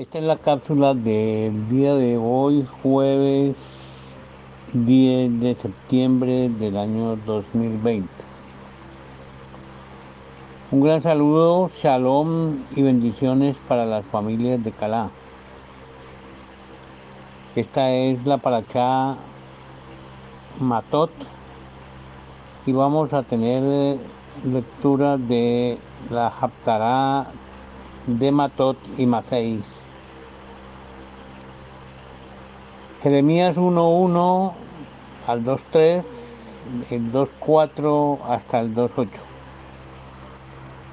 Esta es la cápsula del día de hoy, jueves 10 de septiembre del año 2020. Un gran saludo, shalom y bendiciones para las familias de Calá. Esta es la paracha Matot y vamos a tener lectura de la Haftará de Matot y Maseis. Jeremías 1.1 al 2.3, el 2.4 hasta el 2.8.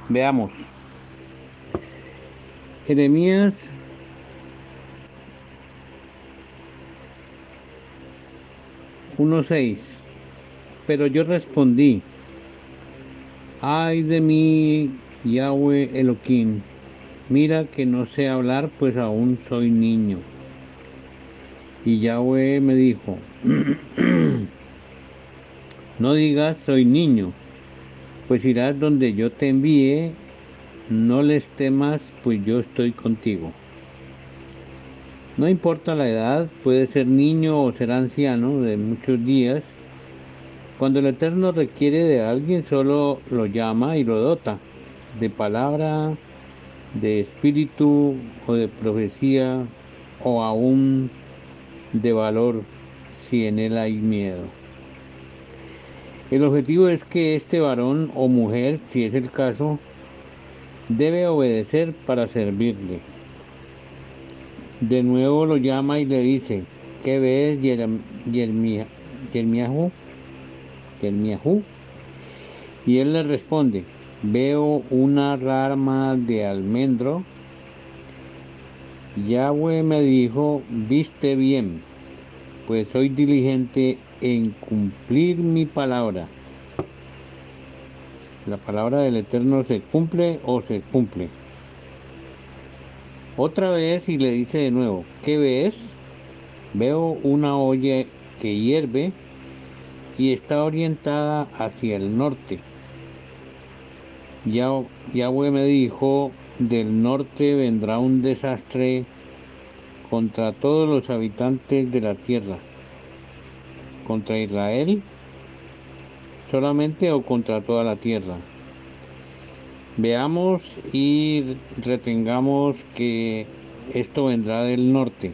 Veamos. Jeremías uno seis. Pero yo respondí, ay de mí, Yahweh Elohim, mira que no sé hablar, pues aún soy niño. Y Yahweh me dijo, no digas soy niño, pues irás donde yo te envíe, no les temas, pues yo estoy contigo. No importa la edad, puede ser niño o ser anciano de muchos días. Cuando el Eterno requiere de alguien, solo lo llama y lo dota de palabra, de espíritu o de profecía o aún de valor si en él hay miedo. El objetivo es que este varón o mujer, si es el caso, debe obedecer para servirle. De nuevo lo llama y le dice, ¿qué ves, Yermiahu? Y él le responde, veo una rama de almendro Yahweh me dijo, viste bien, pues soy diligente en cumplir mi palabra. La palabra del Eterno se cumple o se cumple. Otra vez y le dice de nuevo, ¿qué ves? Veo una olla que hierve y está orientada hacia el norte. Yahweh me dijo, del norte vendrá un desastre contra todos los habitantes de la tierra, contra Israel solamente o contra toda la tierra. Veamos y retengamos que esto vendrá del norte.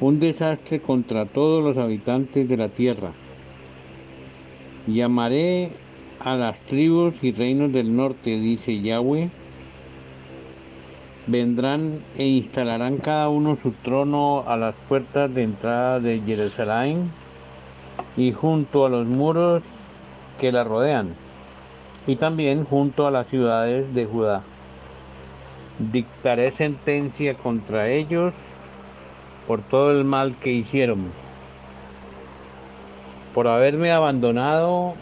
Un desastre contra todos los habitantes de la tierra. Llamaré a las tribus y reinos del norte, dice Yahweh, vendrán e instalarán cada uno su trono a las puertas de entrada de Jerusalén y junto a los muros que la rodean, y también junto a las ciudades de Judá. Dictaré sentencia contra ellos por todo el mal que hicieron, por haberme abandonado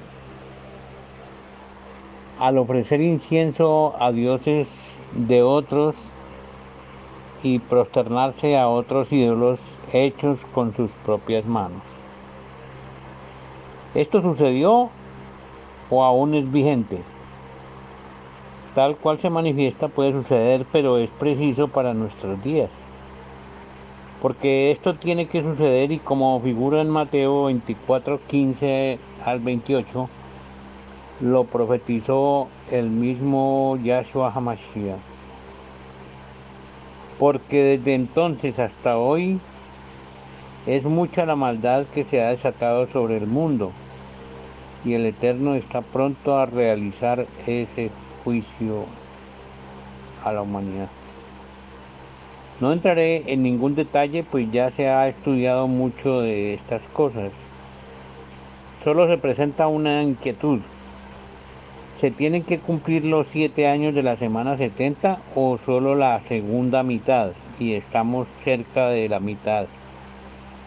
al ofrecer incienso a dioses de otros y prosternarse a otros ídolos hechos con sus propias manos. ¿Esto sucedió o aún es vigente? Tal cual se manifiesta puede suceder, pero es preciso para nuestros días. Porque esto tiene que suceder y como figura en Mateo 24, 15 al 28, lo profetizó el mismo Yahshua HaMashiach porque desde entonces hasta hoy es mucha la maldad que se ha desatado sobre el mundo y el Eterno está pronto a realizar ese juicio a la humanidad. No entraré en ningún detalle, pues ya se ha estudiado mucho de estas cosas. Solo se presenta una inquietud ¿Se tienen que cumplir los siete años de la semana 70 o solo la segunda mitad? Y estamos cerca de la mitad.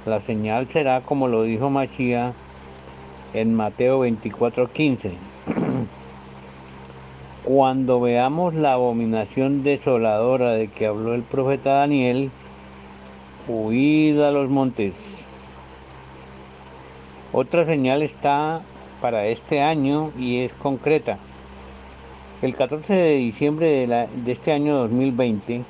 La señal será como lo dijo Machía en Mateo 24:15. Cuando veamos la abominación desoladora de que habló el profeta Daniel, huid a los montes. Otra señal está para este año y es concreta. El 14 de diciembre de, este año 2020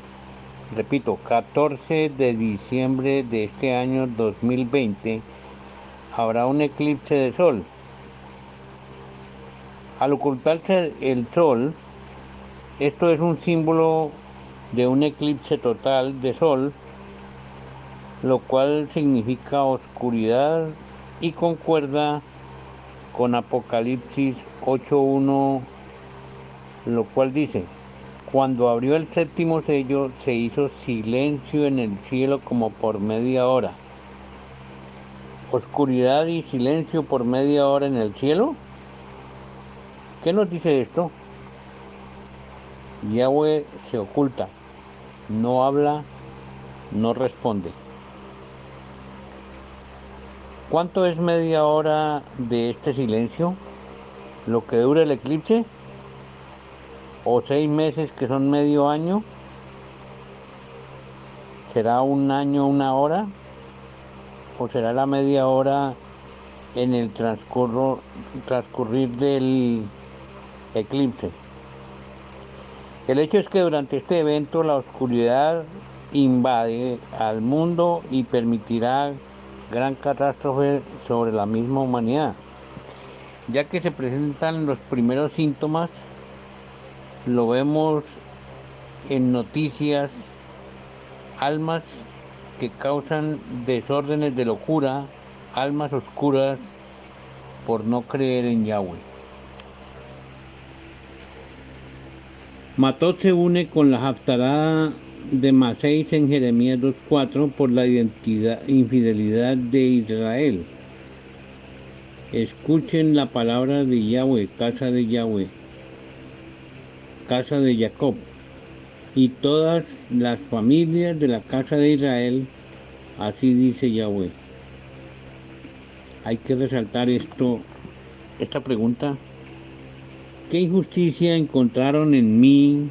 repito, 14 de diciembre de este año 2020, habrá un eclipse de sol. Al ocultarse el sol, esto es un símbolo de un eclipse total de sol, lo cual significa oscuridad y concuerda con Apocalipsis 8.1, lo cual dice, cuando abrió el séptimo sello se hizo silencio en el cielo como por media hora. Oscuridad y silencio por media hora en el cielo. ¿Qué nos dice esto? Yahweh se oculta, no habla, no responde. ¿Cuánto es media hora de este silencio? ¿Lo que dura el eclipse? ¿O seis meses que son medio año? ¿Será un año una hora? ¿O será la media hora en el transcurrir del eclipse? El hecho es que durante este evento la oscuridad invade al mundo y permitirá gran catástrofe sobre la misma humanidad, ya que se presentan los primeros síntomas, lo vemos en noticias, almas que causan desórdenes de locura, almas oscuras por no creer en Yahweh. Matot se une con la Haftarah de Maseis en Jeremías 2.4 por la identidad, infidelidad de Israel. Escuchen la palabra de Yahweh, casa de Yahweh, casa de Jacob, y todas las familias de la casa de Israel, así dice Yahweh. Hay que resaltar esto, esta pregunta. ¿Qué injusticia encontraron en mí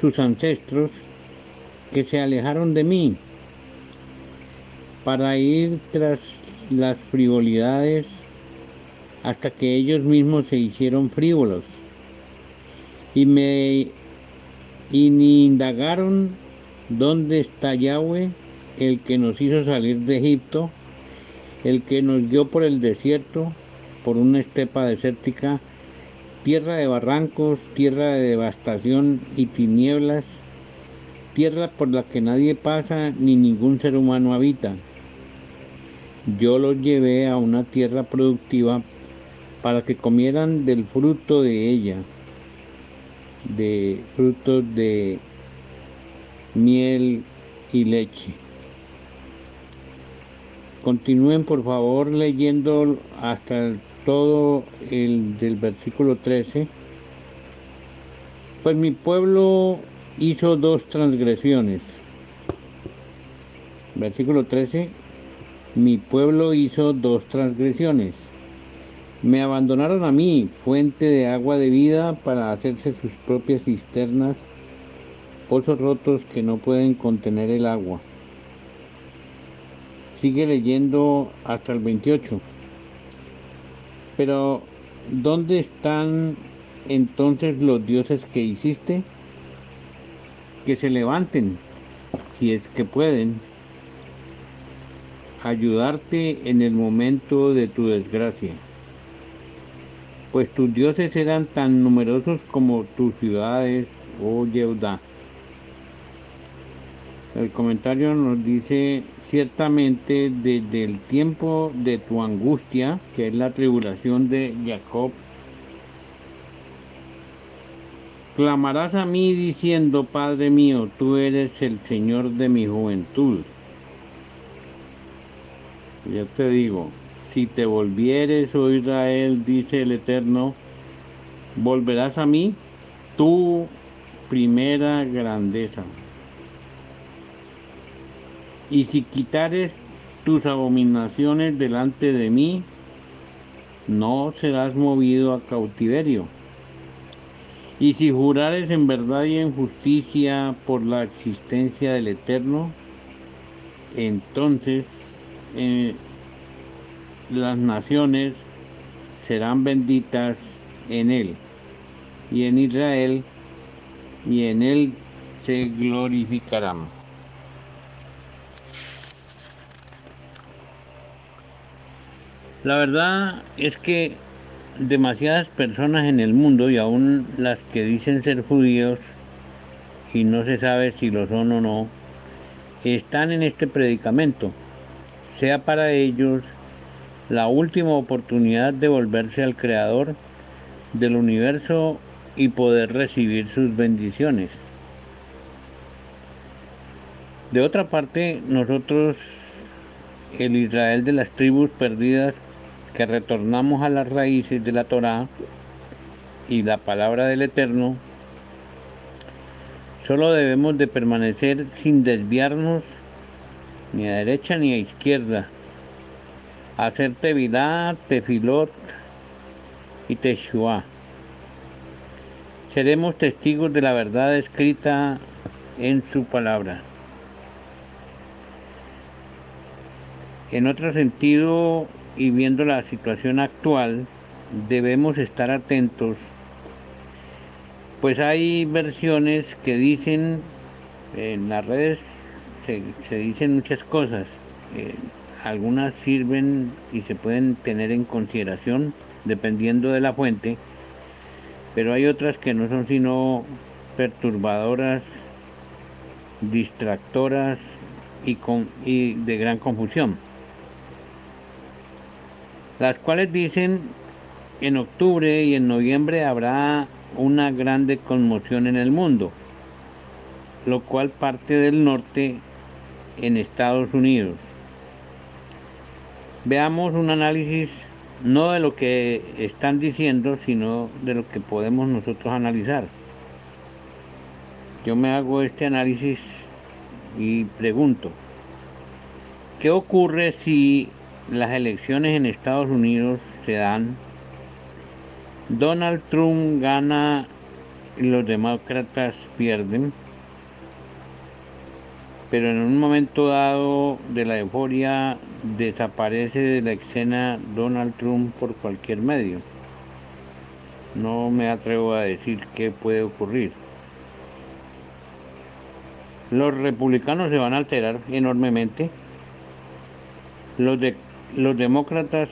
sus ancestros que se alejaron de mí para ir tras las frivolidades hasta que ellos mismos se hicieron frívolos y me y ni indagaron dónde está Yahweh, el que nos hizo salir de Egipto, el que nos dio por el desierto, por una estepa desértica, tierra de barrancos, tierra de devastación y tinieblas, tierra por la que nadie pasa ni ningún ser humano habita. Yo los llevé a una tierra productiva para que comieran del fruto de ella, de frutos de miel y leche. Continúen por favor leyendo hasta el todo el del versículo 13, pues mi pueblo hizo dos transgresiones. Versículo 13, mi pueblo hizo dos transgresiones. Me abandonaron a mí, fuente de agua de vida, para hacerse sus propias cisternas, pozos rotos que no pueden contener el agua. Sigue leyendo hasta el 28. Pero, ¿dónde están entonces los dioses que hiciste? Que se levanten, si es que pueden, ayudarte en el momento de tu desgracia. Pues tus dioses eran tan numerosos como tus ciudades, oh Yehuda. El comentario nos dice, ciertamente desde el tiempo de tu angustia, que es la tribulación de Jacob, clamarás a mí diciendo, Padre mío, tú eres el Señor de mi juventud. Yo te digo, si te volvieres, oh Israel, dice el Eterno, volverás a mí, tu primera grandeza. Y si quitares tus abominaciones delante de mí, no serás movido a cautiverio. Y si jurares en verdad y en justicia por la existencia del Eterno, entonces eh, las naciones serán benditas en él y en Israel, y en él se glorificarán. La verdad es que demasiadas personas en el mundo y aún las que dicen ser judíos y no se sabe si lo son o no, están en este predicamento. Sea para ellos la última oportunidad de volverse al Creador del universo y poder recibir sus bendiciones. De otra parte, nosotros, el Israel de las tribus perdidas, que retornamos a las raíces de la Torá y la palabra del Eterno, solo debemos de permanecer sin desviarnos ni a derecha ni a izquierda, hacer tevilá, tefilot y teshuá. Seremos testigos de la verdad escrita en su palabra. En otro sentido, y viendo la situación actual, debemos estar atentos, pues hay versiones que dicen, en las redes se, dicen muchas cosas, eh, algunas sirven y se pueden tener en consideración dependiendo de la fuente, pero hay otras que no son sino perturbadoras, distractoras y, con, y de gran confusión las cuales dicen en octubre y en noviembre habrá una grande conmoción en el mundo, lo cual parte del norte en Estados Unidos. Veamos un análisis no de lo que están diciendo, sino de lo que podemos nosotros analizar. Yo me hago este análisis y pregunto, ¿qué ocurre si las elecciones en Estados Unidos se dan, Donald Trump gana y los demócratas pierden, pero en un momento dado de la euforia desaparece de la escena Donald Trump por cualquier medio. No me atrevo a decir qué puede ocurrir. Los republicanos se van a alterar enormemente. Los de los demócratas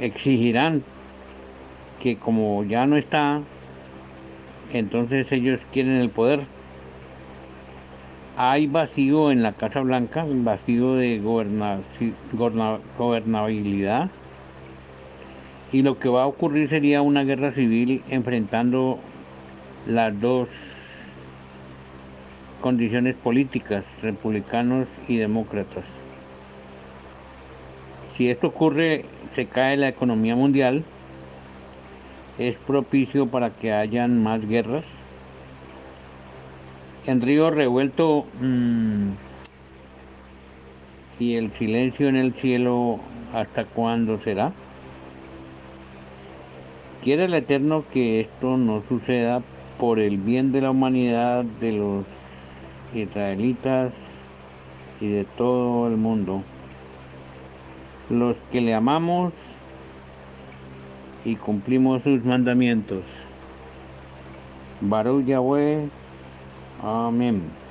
exigirán que como ya no está, entonces ellos quieren el poder. Hay vacío en la Casa Blanca, vacío de gobernabilidad. Y lo que va a ocurrir sería una guerra civil enfrentando las dos condiciones políticas, republicanos y demócratas. Si esto ocurre, se cae la economía mundial, es propicio para que hayan más guerras. En Río Revuelto mm, y el silencio en el cielo, ¿hasta cuándo será? Quiere el Eterno que esto no suceda por el bien de la humanidad, de los israelitas y de todo el mundo los que le amamos y cumplimos sus mandamientos. Baruch Yahweh. Amén.